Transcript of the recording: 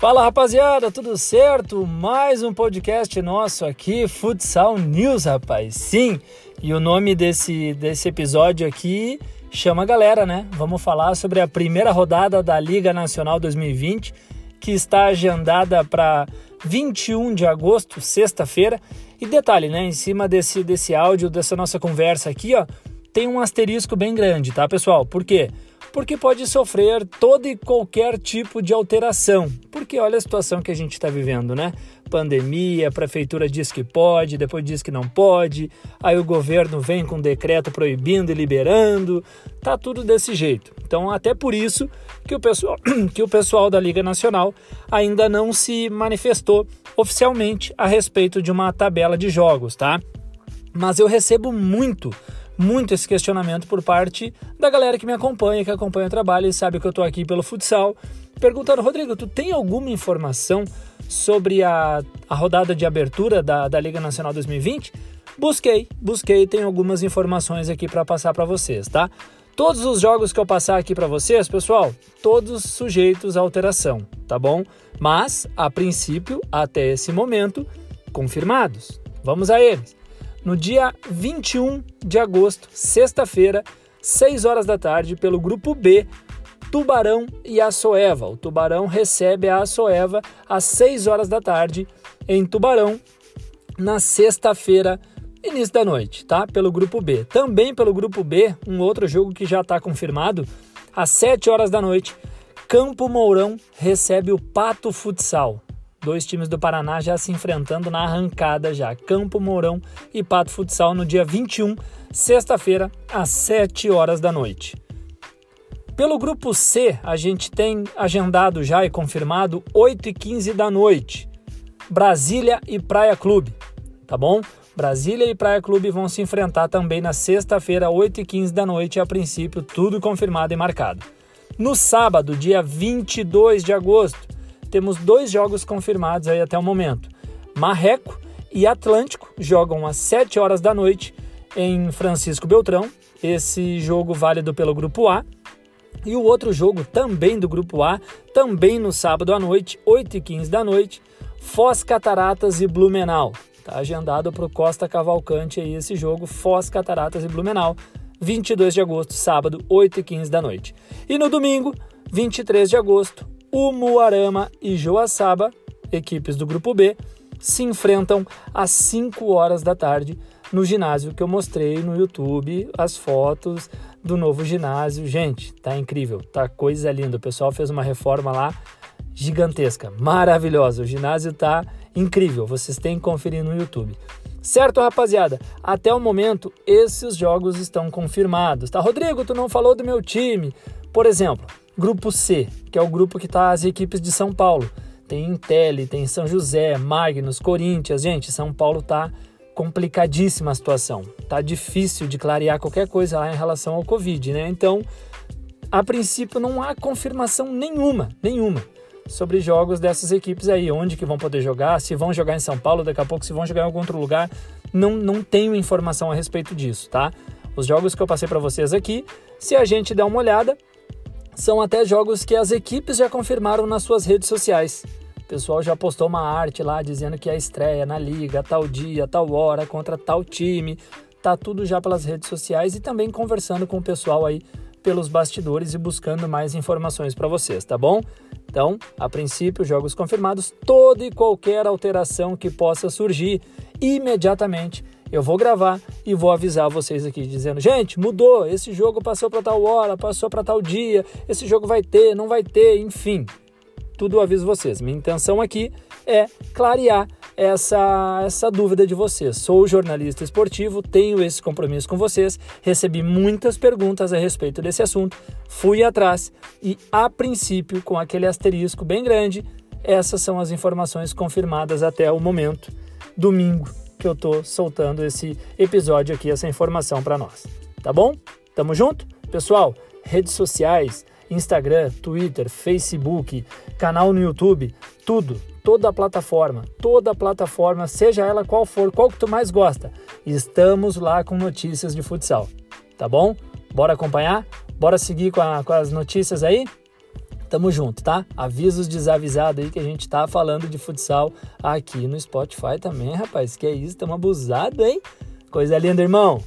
Fala rapaziada, tudo certo? Mais um podcast nosso aqui, Futsal News, rapaz. Sim, e o nome desse, desse episódio aqui chama a galera, né? Vamos falar sobre a primeira rodada da Liga Nacional 2020, que está agendada para 21 de agosto, sexta-feira. E detalhe, né? Em cima desse, desse áudio, dessa nossa conversa aqui, ó, tem um asterisco bem grande, tá, pessoal? Por quê? porque pode sofrer todo e qualquer tipo de alteração. Porque olha a situação que a gente está vivendo, né? Pandemia, a prefeitura diz que pode, depois diz que não pode, aí o governo vem com um decreto proibindo e liberando, tá tudo desse jeito. Então, até por isso que o pessoal, que o pessoal da Liga Nacional ainda não se manifestou oficialmente a respeito de uma tabela de jogos, tá? Mas eu recebo muito muito esse questionamento por parte da galera que me acompanha, que acompanha o trabalho e sabe que eu estou aqui pelo futsal, perguntando, Rodrigo, tu tem alguma informação sobre a, a rodada de abertura da, da Liga Nacional 2020? Busquei, busquei, tem algumas informações aqui para passar para vocês, tá? Todos os jogos que eu passar aqui para vocês, pessoal, todos sujeitos a alteração, tá bom? Mas, a princípio, até esse momento, confirmados. Vamos a eles no dia 21 de agosto, sexta-feira, 6 horas da tarde, pelo grupo B, Tubarão e Açoeva. O Tubarão recebe a Açoeva às 6 horas da tarde em Tubarão, na sexta-feira, início da noite, tá? Pelo grupo B. Também pelo grupo B, um outro jogo que já está confirmado, às 7 horas da noite, Campo Mourão recebe o Pato Futsal. Dois times do Paraná já se enfrentando na arrancada já. Campo Mourão e Pato Futsal no dia 21, sexta-feira, às 7 horas da noite. Pelo grupo C, a gente tem agendado já e confirmado 8 e 15 da noite. Brasília e Praia Clube, tá bom? Brasília e Praia Clube vão se enfrentar também na sexta-feira, 8 e 15 da noite, a princípio tudo confirmado e marcado. No sábado, dia 22 de agosto, temos dois jogos confirmados aí até o momento. Marreco e Atlântico jogam às 7 horas da noite em Francisco Beltrão. Esse jogo válido pelo grupo A. E o outro jogo também do grupo A, também no sábado à noite, 8 e 15 da noite, Foz Cataratas e Blumenau. Está agendado para o Costa Cavalcante aí esse jogo, Foz Cataratas e Blumenau, 22 de agosto, sábado, 8 e 15 da noite. E no domingo, 23 de agosto, Umuarama e Joaçaba, equipes do grupo B, se enfrentam às 5 horas da tarde no ginásio que eu mostrei no YouTube, as fotos do novo ginásio. Gente, tá incrível, tá coisa linda. O pessoal fez uma reforma lá gigantesca, maravilhosa. O ginásio tá incrível. Vocês têm que conferir no YouTube. Certo, rapaziada? Até o momento, esses jogos estão confirmados. Tá, Rodrigo, tu não falou do meu time. Por exemplo, Grupo C, que é o grupo que está as equipes de São Paulo. Tem Intel, tem São José, Magnus, Corinthians. Gente, São Paulo tá complicadíssima a situação. Tá difícil de clarear qualquer coisa lá em relação ao Covid, né? Então, a princípio não há confirmação nenhuma, nenhuma sobre jogos dessas equipes aí, onde que vão poder jogar, se vão jogar em São Paulo, daqui a pouco se vão jogar em algum outro lugar. Não, não tenho informação a respeito disso, tá? Os jogos que eu passei para vocês aqui, se a gente der uma olhada, são até jogos que as equipes já confirmaram nas suas redes sociais. O pessoal já postou uma arte lá dizendo que é a estreia na liga, tal dia, tal hora, contra tal time. Tá tudo já pelas redes sociais e também conversando com o pessoal aí pelos bastidores e buscando mais informações para vocês, tá bom? Então, a princípio, jogos confirmados, toda e qualquer alteração que possa surgir imediatamente eu vou gravar e vou avisar vocês aqui dizendo: gente, mudou, esse jogo passou para tal hora, passou para tal dia, esse jogo vai ter, não vai ter, enfim. Tudo eu aviso vocês. Minha intenção aqui é clarear essa, essa dúvida de vocês. Sou jornalista esportivo, tenho esse compromisso com vocês, recebi muitas perguntas a respeito desse assunto, fui atrás e, a princípio, com aquele asterisco bem grande, essas são as informações confirmadas até o momento, domingo, que eu tô soltando esse episódio aqui, essa informação para nós. Tá bom? Tamo junto? Pessoal, redes sociais, Instagram, Twitter, Facebook, canal no YouTube, tudo, toda a plataforma, toda a plataforma, seja ela qual for, qual que tu mais gosta, estamos lá com notícias de futsal, tá bom? Bora acompanhar? Bora seguir com, a, com as notícias aí? Tamo junto, tá? Avisa os desavisados aí que a gente tá falando de futsal aqui no Spotify também, rapaz. Que é isso, tamo abusado, hein? Coisa linda, irmão.